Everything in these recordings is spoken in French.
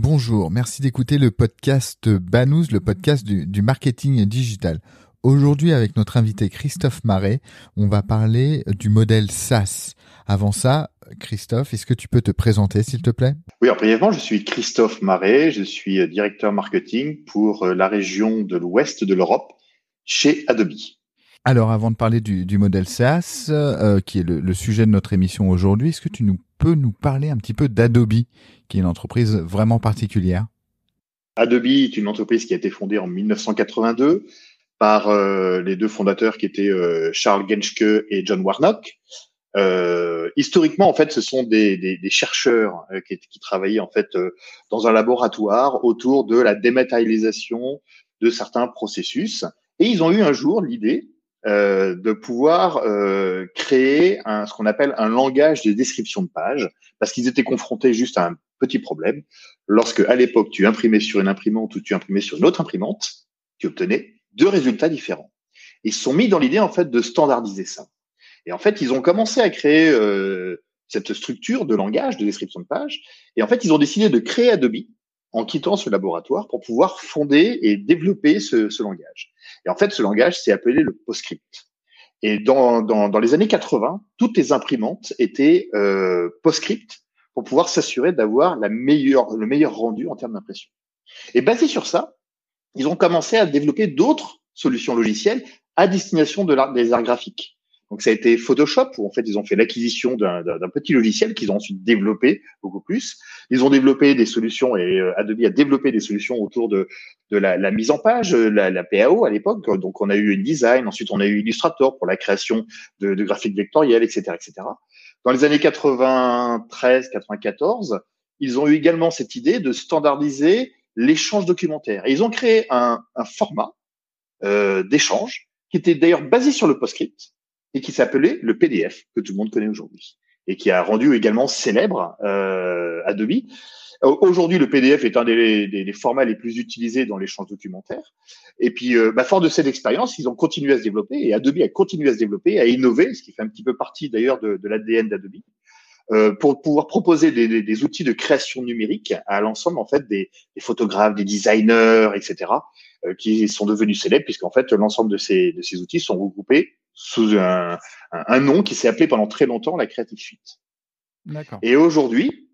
Bonjour, merci d'écouter le podcast Banous, le podcast du, du marketing digital. Aujourd'hui, avec notre invité Christophe Marais, on va parler du modèle SaaS. Avant ça, Christophe, est-ce que tu peux te présenter, s'il te plaît? Oui, alors brièvement, je suis Christophe Marais, je suis directeur marketing pour la région de l'ouest de l'Europe chez Adobe. Alors, avant de parler du, du modèle SaaS, euh, qui est le, le, sujet de notre émission aujourd'hui, est-ce que tu nous peux nous parler un petit peu d'Adobe, qui est une entreprise vraiment particulière Adobe est une entreprise qui a été fondée en 1982 par euh, les deux fondateurs qui étaient euh, Charles Genschke et John Warnock. Euh, historiquement, en fait, ce sont des, des, des chercheurs euh, qui, qui, travaillaient en fait dans un laboratoire autour de la dématérialisation de certains processus. Et ils ont eu un jour l'idée euh, de pouvoir créer un, ce qu'on appelle un langage de description de page, parce qu'ils étaient confrontés juste à un petit problème. Lorsque, à l'époque, tu imprimais sur une imprimante ou tu imprimais sur une autre imprimante, tu obtenais deux résultats différents. Ils se sont mis dans l'idée en fait de standardiser ça. Et en fait, ils ont commencé à créer euh, cette structure de langage, de description de page. Et en fait, ils ont décidé de créer Adobe en quittant ce laboratoire pour pouvoir fonder et développer ce, langage. Et en fait, ce langage s'est appelé le PostScript. Et dans, dans, dans, les années 80, toutes les imprimantes étaient euh, PostScript pour pouvoir s'assurer d'avoir la meilleure, le meilleur rendu en termes d'impression. Et basé sur ça, ils ont commencé à développer d'autres solutions logicielles à destination de l'art, des arts graphiques. Donc ça a été Photoshop où en fait ils ont fait l'acquisition d'un petit logiciel qu'ils ont ensuite développé beaucoup plus. Ils ont développé des solutions et euh, Adobe a développé des solutions autour de, de la, la mise en page, la, la PAO à l'époque. Donc on a eu InDesign, ensuite on a eu Illustrator pour la création de, de graphiques vectoriels, etc., etc. Dans les années 93, 94, ils ont eu également cette idée de standardiser l'échange documentaire. Et ils ont créé un, un format euh, d'échange qui était d'ailleurs basé sur le PostScript et qui s'appelait le PDF, que tout le monde connaît aujourd'hui, et qui a rendu également célèbre euh, Adobe. Aujourd'hui, le PDF est un des, des, des, formats les plus utilisés dans l'échange documentaire. Et puis, euh, bah, fort de cette expérience, ils ont continué à se développer et Adobe a continué à se développer, à innover, ce qui fait un petit peu partie d'ailleurs de, de l'ADN d'Adobe, euh, pour pouvoir proposer des, des, outils de création numérique à l'ensemble en fait des, des, photographes, des designers, etc., euh, qui sont devenus célèbres puisqu'en fait l'ensemble de ces, de ces outils sont regroupés sous un, un, nom qui s'est appelé pendant très longtemps la Creative Suite. Et aujourd'hui,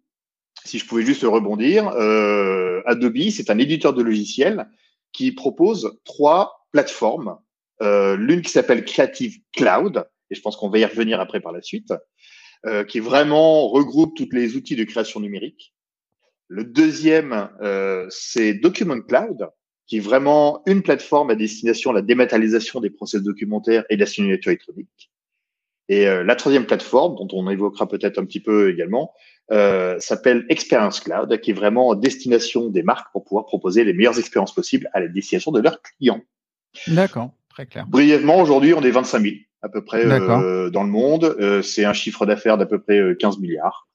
si je pouvais juste rebondir, euh, Adobe, c'est un éditeur de logiciels qui propose trois plateformes. Euh, L'une qui s'appelle Creative Cloud, et je pense qu'on va y revenir après par la suite, euh, qui vraiment regroupe tous les outils de création numérique. Le deuxième, euh, c'est Document Cloud, qui est vraiment une plateforme à destination de la dématérialisation des process documentaires et de la signature électronique. Et euh, la troisième plateforme, dont on évoquera peut-être un petit peu également, euh, s'appelle Experience Cloud, qui est vraiment en destination des marques pour pouvoir proposer les meilleures expériences possibles à la destination de leurs clients. D'accord, très clair. Brièvement, aujourd'hui, on est 25 000 à peu près euh, dans le monde. Euh, c'est un chiffre d'affaires d'à peu près 15 milliards.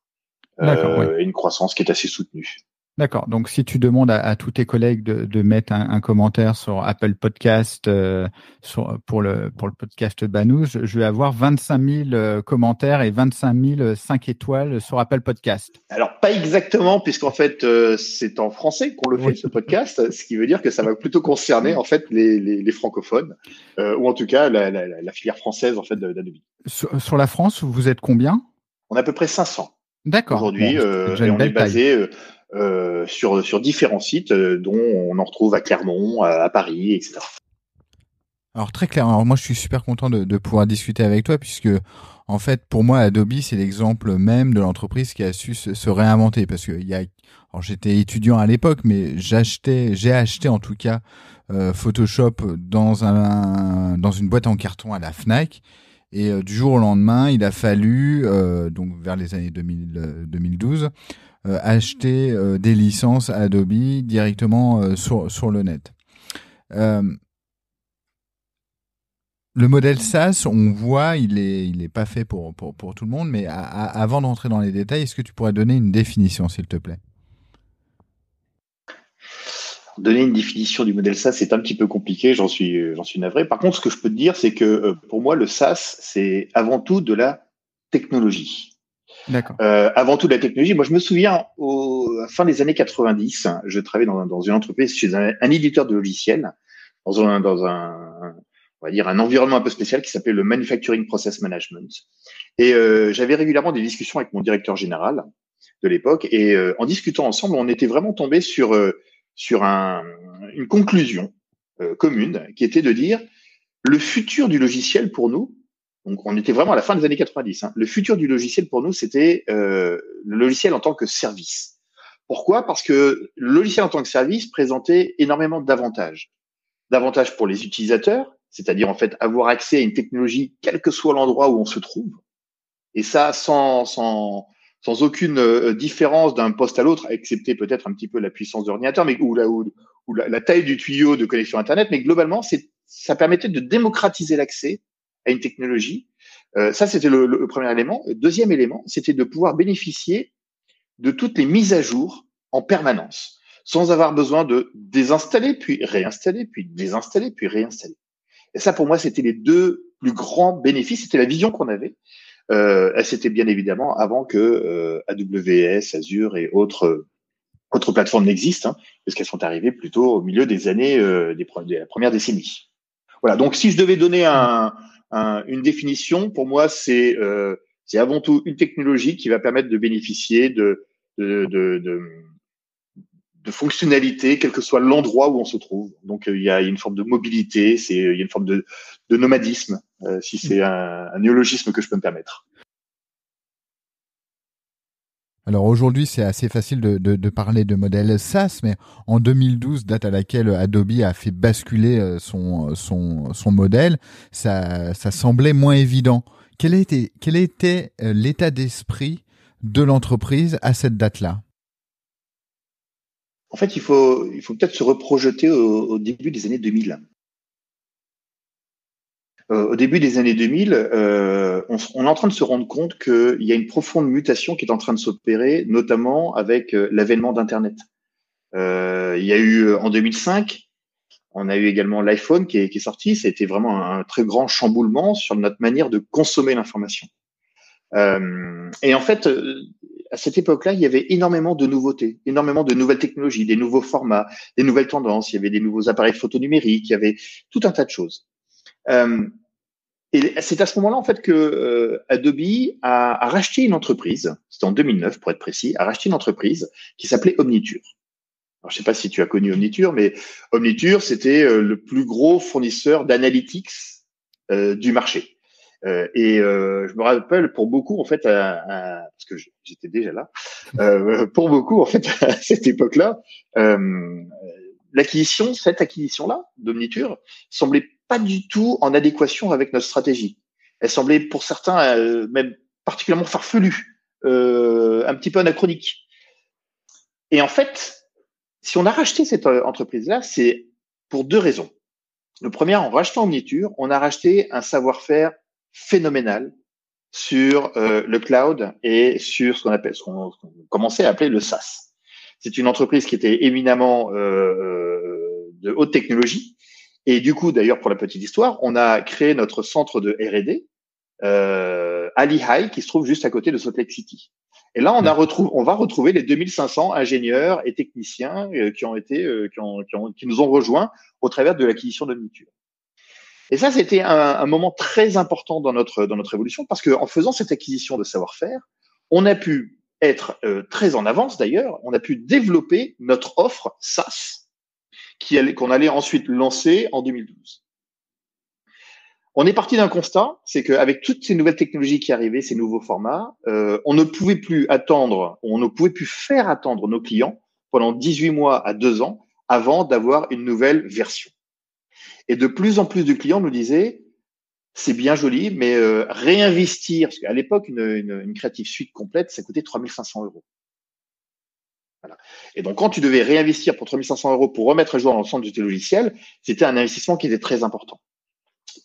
Euh, et une croissance qui est assez soutenue. D'accord. Donc, si tu demandes à, à tous tes collègues de, de mettre un, un, commentaire sur Apple Podcast euh, sur, pour le pour le podcast Banous, je, je vais avoir 25 000 euh, commentaires et 25 000 5 étoiles sur Apple Podcast. Alors, pas exactement, puisqu'en fait, euh, c'est en français qu'on le fait, oui. ce podcast, ce qui veut dire que ça va plutôt concerner en fait les, les, les francophones, euh, ou en tout cas la, la, la, filière française en fait d'Adobe. Sur, sur la France, vous êtes combien? On a à peu près 500. D'accord. Aujourd'hui, bon, euh, on est basé euh, sur, sur différents sites, euh, dont on en retrouve à Clermont, à, à Paris, etc. Alors très clair. Alors moi, je suis super content de, de, pouvoir discuter avec toi puisque en fait, pour moi, Adobe, c'est l'exemple même de l'entreprise qui a su se, se réinventer parce que il y a, j'étais étudiant à l'époque, mais j'achetais, j'ai acheté en tout cas euh, Photoshop dans un, dans une boîte en carton à la Fnac. Et euh, du jour au lendemain, il a fallu, euh, donc vers les années 2000, 2012, acheter des licences Adobe directement sur, sur le net. Le modèle SaaS, on voit, il est, il est pas fait pour, tout le monde, mais avant d'entrer dans les détails, est-ce que tu pourrais donner une définition, s'il te plaît? Donner une définition du modèle SaaS, c'est un petit peu compliqué, j'en suis, j'en suis navré. Par contre, ce que je peux te dire, c'est que euh, pour moi, le SaaS, c'est avant tout de la technologie. Euh, avant tout de la technologie. Moi, je me souviens, au, à fin des années 90, je travaillais dans, dans une entreprise chez un, un éditeur de logiciels, dans un, dans un, on va dire, un environnement un peu spécial qui s'appelait le Manufacturing Process Management. Et euh, j'avais régulièrement des discussions avec mon directeur général de l'époque. Et euh, en discutant ensemble, on était vraiment tombé sur, euh, sur un, une conclusion commune qui était de dire le futur du logiciel pour nous, donc on était vraiment à la fin des années 90, hein, le futur du logiciel pour nous, c'était le logiciel en tant que service. Pourquoi? Parce que le logiciel en tant que service présentait énormément d'avantages. D'avantages pour les utilisateurs, c'est-à-dire en fait avoir accès à une technologie quel que soit l'endroit où on se trouve, et ça sans sans sans aucune euh, différence d'un poste à l'autre, excepté peut-être un petit peu la puissance de l'ordinateur, mais ou, la, ou, la, taille du tuyau de connexion Internet, mais globalement, ça permettait de démocratiser l'accès à une technologie. Euh, ça, c'était le, le, premier élément. deuxième élément, c'était de pouvoir bénéficier de toutes les mises à jour en permanence, sans avoir besoin de désinstaller, puis réinstaller, puis désinstaller, puis réinstaller. Et ça, pour moi, c'était les deux plus grands bénéfices. C'était la vision qu'on avait. Euh, c'était bien évidemment avant que euh, AWS, Azure et autres autres plateformes n'existent, hein, parce qu'elles sont arrivées plutôt au milieu des années euh, des, de la première décennie. Voilà. Donc, si je devais donner un, un, une définition, pour moi, c'est euh, avant tout une technologie qui va permettre de bénéficier de, de, de, de de fonctionnalité, quel que soit l'endroit où on se trouve. Donc euh, il y a une forme de mobilité, c'est il y a une forme de, de nomadisme, euh, si c'est un, un, néologisme que je peux me permettre. Alors aujourd'hui, c'est assez facile de, parler de modèle SaaS, mais en 2012, date à laquelle Adobe a fait basculer euh, son, son, son modèle, ça, ça semblait moins évident. Quel était, quel était l'état d'esprit de l'entreprise à cette date-là? En fait, il faut, il faut peut-être se reprojeter au, début des années 2000. Euh, au début des années 2000, euh, on, on, est en train de se rendre compte qu'il y a une profonde mutation qui est en train de s'opérer, notamment avec euh, l'avènement d'Internet. Il y a eu en 2005, on a eu également l'iPhone qui est, qui est sorti. C'était vraiment un, très grand chamboulement sur notre manière de consommer l'information. Euh, et en fait, à cette époque-là, il y avait énormément de nouveautés, énormément de nouvelles technologies, des nouveaux formats, des nouvelles tendances. Il y avait des nouveaux appareils photo numériques, il y avait tout un tas de choses. Euh, et c'est à ce moment-là en fait que euh, Adobe a, a, racheté une entreprise. C'était en 2009 pour être précis, a racheté une entreprise qui s'appelait Omniture. Alors, je sais pas si tu as connu Omniture, mais Omniture c'était euh, le plus gros fournisseur d'analytics euh, du marché. Euh, et je me rappelle pour beaucoup en fait, à, parce que j'étais déjà là, pour beaucoup en fait à cette époque-là, l'acquisition, cette acquisition-là d'Omniture, semblait pas du tout en adéquation avec notre stratégie. Elle semblait pour certains même particulièrement farfelue, un petit peu anachronique. Et en fait, si on a racheté cette entreprise-là, c'est pour deux raisons. Le premier, en rachetant Omniture, on a racheté un savoir-faire phénoménal sur euh, le cloud et sur ce qu'on appelle, ce qu'on commençait à appeler le SaaS. C'est une entreprise qui était éminemment euh, euh, de haute technologie. Et du coup, d'ailleurs, pour la petite histoire, on a créé notre centre de R&D euh, à Lehigh, qui se trouve juste à côté de Salt Lake City. Et là, on a on va retrouver les 2500 ingénieurs et techniciens qui ont été, qui, ont, qui, ont, qui, nous ont rejoints au travers de l'acquisition de Mutual. Et ça, c'était un, un, moment très important dans notre dans notre évolution parce qu'en faisant cette acquisition de savoir-faire, on a pu être euh, très en avance d'ailleurs. On a pu développer notre offre SaaS qu'on allait ensuite lancer en 2012. On est parti d'un constat, c'est qu'avec toutes ces nouvelles technologies qui arrivaient, ces nouveaux formats, euh, on ne pouvait plus attendre, on ne pouvait plus faire attendre nos clients pendant 18 mois à 2 ans avant d'avoir une nouvelle version. Et de plus en plus de clients nous disaient, c'est bien joli, mais euh, réinvestir, parce qu'à l'époque, une, une, Creative Suite complète, ça coûtait 3500 euros. Et donc, quand tu devais réinvestir pour 3500 euros pour remettre à jour l'ensemble de tes logiciels, c'était un investissement qui était très important.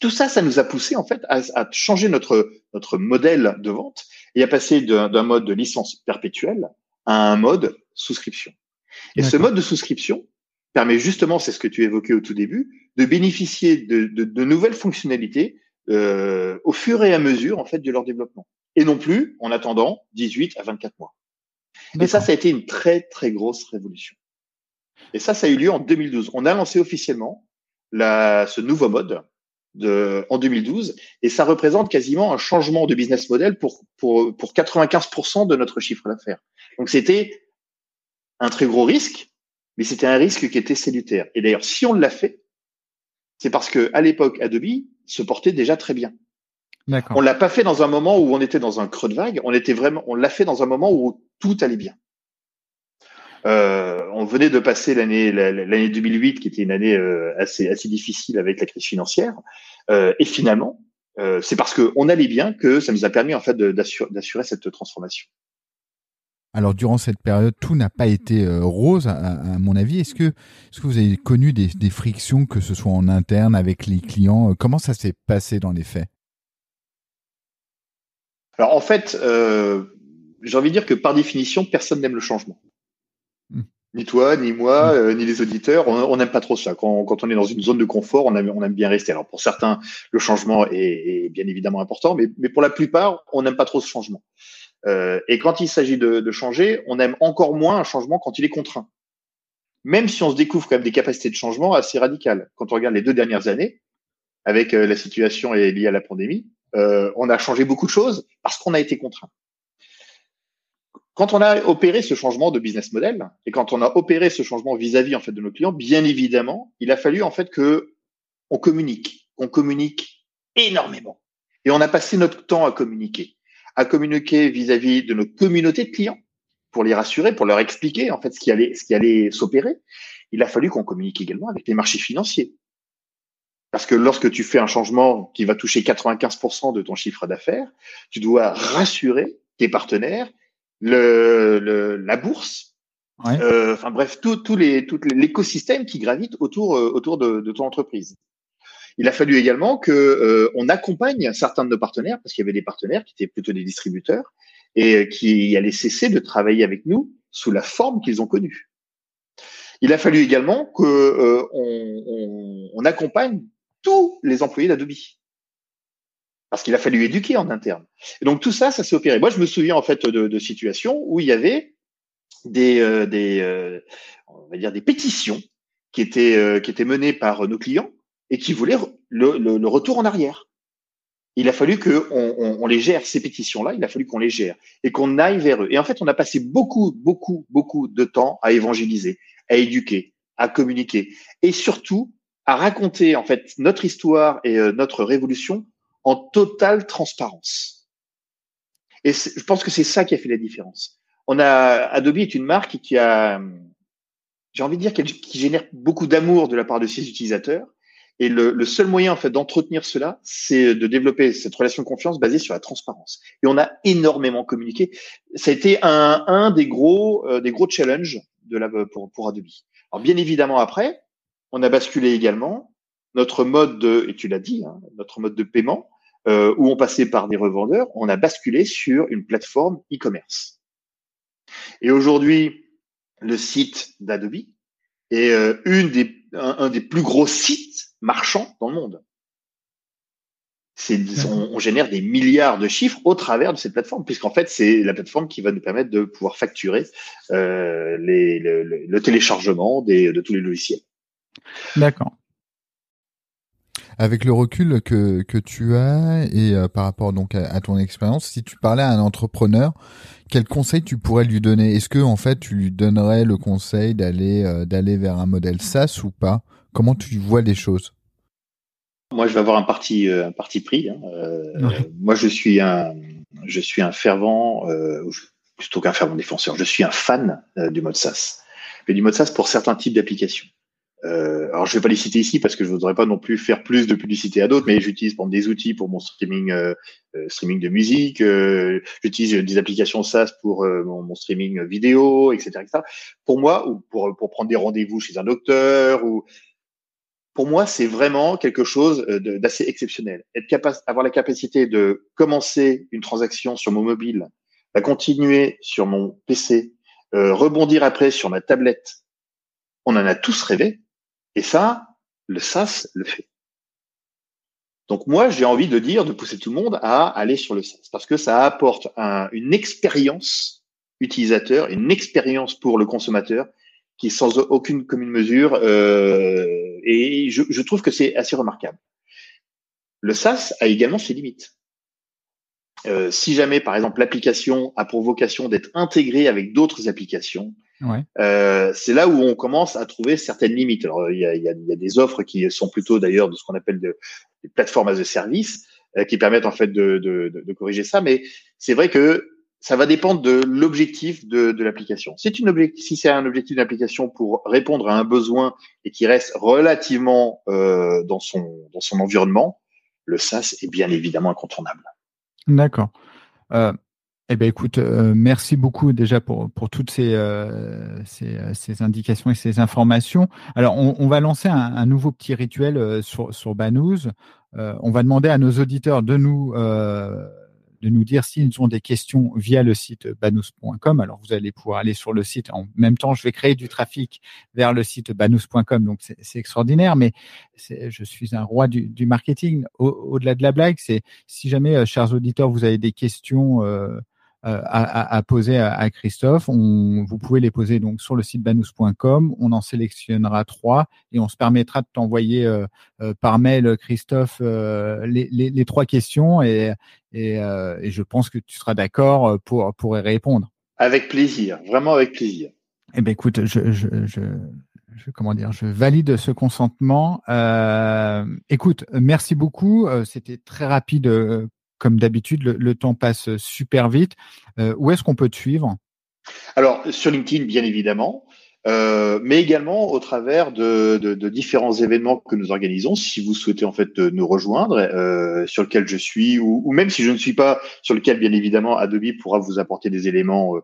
Tout ça, ça nous a poussé en fait à, à changer notre notre modèle de vente et à passer d'un mode de licence perpétuelle à un mode souscription. Et ce mode de souscription permet justement, c'est ce que tu évoquais au tout début, de bénéficier de, de, de nouvelles fonctionnalités euh, au fur et à mesure en fait de leur développement, et non plus en attendant 18 à 24 mois. Et ça, ça a été une très très grosse révolution. Et ça, ça a eu lieu en 2012. On a lancé officiellement la, ce nouveau mode de, en 2012, et ça représente quasiment un changement de business model pour pour pour 95% de notre chiffre d'affaires. Donc c'était un très gros risque, mais c'était un risque qui était salutaire. Et d'ailleurs, si on l'a fait, c'est parce que à l'époque, Adobe se portait déjà très bien. On l'a pas fait dans un moment où on était dans un creux de vague. On était vraiment, on l'a fait dans un moment où tout allait bien. Euh, on venait de passer l'année l'année 2008, qui était une année euh, assez assez difficile avec la crise financière. Euh, et finalement, euh, c'est parce qu'on allait bien que ça nous a permis en fait d'assurer cette transformation. Alors durant cette période, tout n'a pas été euh, rose, à, mon avis. Est-ce que, est-ce que vous avez connu des, des, frictions, que ce soit en interne avec les clients? Comment ça s'est passé dans les faits? Alors en fait, euh, j'ai envie de dire que par définition, personne n'aime le changement. Hmm. Ni toi, ni moi, hmm. ni les auditeurs, on n'aime pas trop ça. Quand, quand, on est dans une zone de confort, on aime, on aime bien rester. Alors pour certains, le changement est, est bien évidemment important, mais, mais pour la plupart, on n'aime pas trop ce changement. Euh, et quand il s'agit de, de, changer, on aime encore moins un changement quand il est contraint. Même si on se découvre quand même des capacités de changement assez radicales. Quand on regarde les deux dernières années, avec euh, la situation liée à la pandémie, euh, on a changé beaucoup de choses parce qu'on a été contraint. Quand on a opéré ce changement de business model et quand on a opéré ce changement vis-à-vis en fait de nos clients, bien évidemment, il a fallu en fait que on communique, qu'on communique énormément. Et on a passé notre temps à communiquer à communiquer vis-à-vis de nos communautés de clients pour les rassurer, pour leur expliquer en fait ce qui allait, ce qui allait s'opérer. Il a fallu qu'on communique également avec les marchés financiers. Parce que lorsque tu fais un changement qui va toucher 95% de ton chiffre d'affaires, tu dois rassurer tes partenaires, le, le la bourse, euh, enfin bref, tout, tout les, tout l'écosystème qui gravite autour, euh, autour de, de ton entreprise. Il a fallu également que euh, on accompagne certains de nos partenaires, parce qu'il y avait des partenaires qui étaient plutôt des distributeurs et euh, qui allaient cesser de travailler avec nous sous la forme qu'ils ont connue. Il a fallu également que euh, on, on, on, accompagne tous les employés d'Adobe. Parce qu'il a fallu éduquer en interne. Et donc tout ça, ça s'est opéré. Moi, je me souviens en fait de, de situations où il y avait des, euh, des on va dire des pétitions qui étaient qui étaient menées par nos clients et qui voulaient le, le, retour en arrière. Il a fallu que on, on, les gère ces pétitions-là. Il a fallu qu'on les gère et qu'on aille vers eux. Et en fait, on a passé beaucoup, beaucoup, beaucoup de temps à évangéliser, à éduquer, à communiquer et surtout à raconter en fait notre histoire et euh, notre révolution en totale transparence. Et je pense que c'est ça qui a fait la différence. On a Adobe est une marque qui a, j'ai envie de dire, qui génère beaucoup d'amour de la part de ses utilisateurs et le, le, seul moyen en fait d'entretenir cela, c'est de développer cette relation de confiance basée sur la transparence. Et on a énormément communiqué. Ça a été un, un des gros euh, des gros challenges de la pour, pour Adobe. Alors bien évidemment après, on a basculé également notre mode de et tu l'as dit, hein, notre mode de paiement euh, où on passait par des revendeurs, on a basculé sur une plateforme e-commerce. Et aujourd'hui, le site d'Adobe est euh, une des un, des plus gros sites marchands dans le monde. C'est, on, génère des milliards de chiffres au travers de cette plateforme, puisqu'en fait, c'est la plateforme qui va nous permettre de pouvoir facturer euh, les, le, le, téléchargement des, de tous les logiciels. D'accord. Avec le recul que, que tu as et euh, par rapport donc à, ton expérience, si tu parlais à un entrepreneur, quel conseil tu pourrais lui donner? Est-ce que en fait tu lui donnerais le conseil d'aller euh, d'aller vers un modèle SaaS ou pas? Comment tu vois les choses? Moi, je vais avoir un parti euh, un parti pris. Hein. Moi, je suis un je suis un fervent plutôt qu'un fervent défenseur. Je suis un fan du mode SaaS, mais du mode SaaS pour certains types d'applications. Euh, alors, je vais pas les citer ici parce que je voudrais pas non plus faire plus de publicité à d'autres, mais j'utilise des outils pour mon streaming, euh, euh, streaming de musique. j'utilise des applications SaaS pour mon, streaming vidéo, etc., etc. Pour moi, ou pour, pour prendre des rendez-vous chez un docteur, ou pour moi, c'est vraiment quelque chose d'assez exceptionnel. Être capable, avoir la capacité de commencer une transaction sur mon mobile, la continuer sur mon PC, rebondir après sur ma tablette. On en a tous rêvé. Et ça, le SaaS le fait. Donc moi, j'ai envie de dire, de pousser tout le monde à aller sur le SaaS parce que ça apporte une expérience utilisateur, une expérience pour le consommateur qui sans aucune commune mesure euh, et je, je trouve que c'est assez remarquable. Le SaaS a également ses limites. Euh, si jamais, par exemple, l'application a pour vocation d'être intégrée avec d'autres applications, euh, c'est là où on commence à trouver certaines limites. Alors, il y a, y a, des offres qui sont plutôt d'ailleurs de ce qu'on appelle de, des plateformes as a service, euh, qui permettent en fait de, de, de corriger ça. Mais c'est vrai que ça va dépendre de l'objectif de, de l'application. Objectif, si c'est un objectif d'application pour répondre à un besoin et qui reste relativement euh, dans son dans son environnement, le SaaS est bien évidemment incontournable. D'accord. Euh, eh bien, écoute, euh, merci beaucoup déjà pour, pour toutes ces, euh, ces, euh, ces, indications et ces informations. Alors, on, on va lancer un, un, nouveau petit rituel euh, sur, sur Banous. on va demander à nos auditeurs de nous de nous dire s'ils ont des questions via le site banous.com. Alors, vous allez pouvoir aller sur le site. En même temps, je vais créer du trafic vers le site banous.com. Donc, c'est extraordinaire. Mais je suis un roi du, du marketing. Au-delà de la blague, c'est si jamais, euh, chers auditeurs, vous avez des questions euh, euh, à, à, poser à, Christophe. On, vous pouvez les poser donc sur le site banous.com. On en sélectionnera trois et on se permettra de t'envoyer euh, euh, par mail, Christophe, les, les, les, trois questions et, et, et, je pense que tu seras d'accord pour, pour y répondre. Avec plaisir, vraiment avec plaisir. Eh ben écoute, je, je, je, je, comment dire, je valide ce consentement. Euh, écoute, merci beaucoup. C'était très rapide comme d'habitude, le, temps passe super vite. Euh, où est-ce qu'on peut te suivre? Alors, sur LinkedIn, bien évidemment. Euh, mais également au travers de, différents événements que nous organisons. Si vous souhaitez en fait nous rejoindre, euh, sur lequel je suis, ou, même si je ne suis pas, sur lequel bien évidemment Adobe pourra vous apporter des éléments,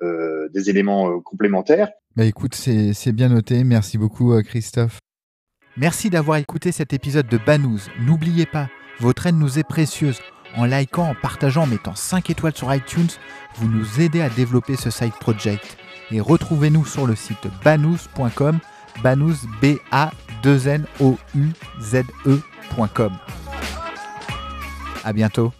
des éléments complémentaires. Bah écoute, c'est bien noté. Merci beaucoup, Christophe. Merci d'avoir écouté cet épisode de Banous. N'oubliez pas, votre aide nous est précieuse. En likant, en partageant, en mettant 5 étoiles sur iTunes, vous nous aidez à développer ce side project. Et retrouvez-nous sur le site banous.com, banous b a 2 n o u z e.com. À bientôt.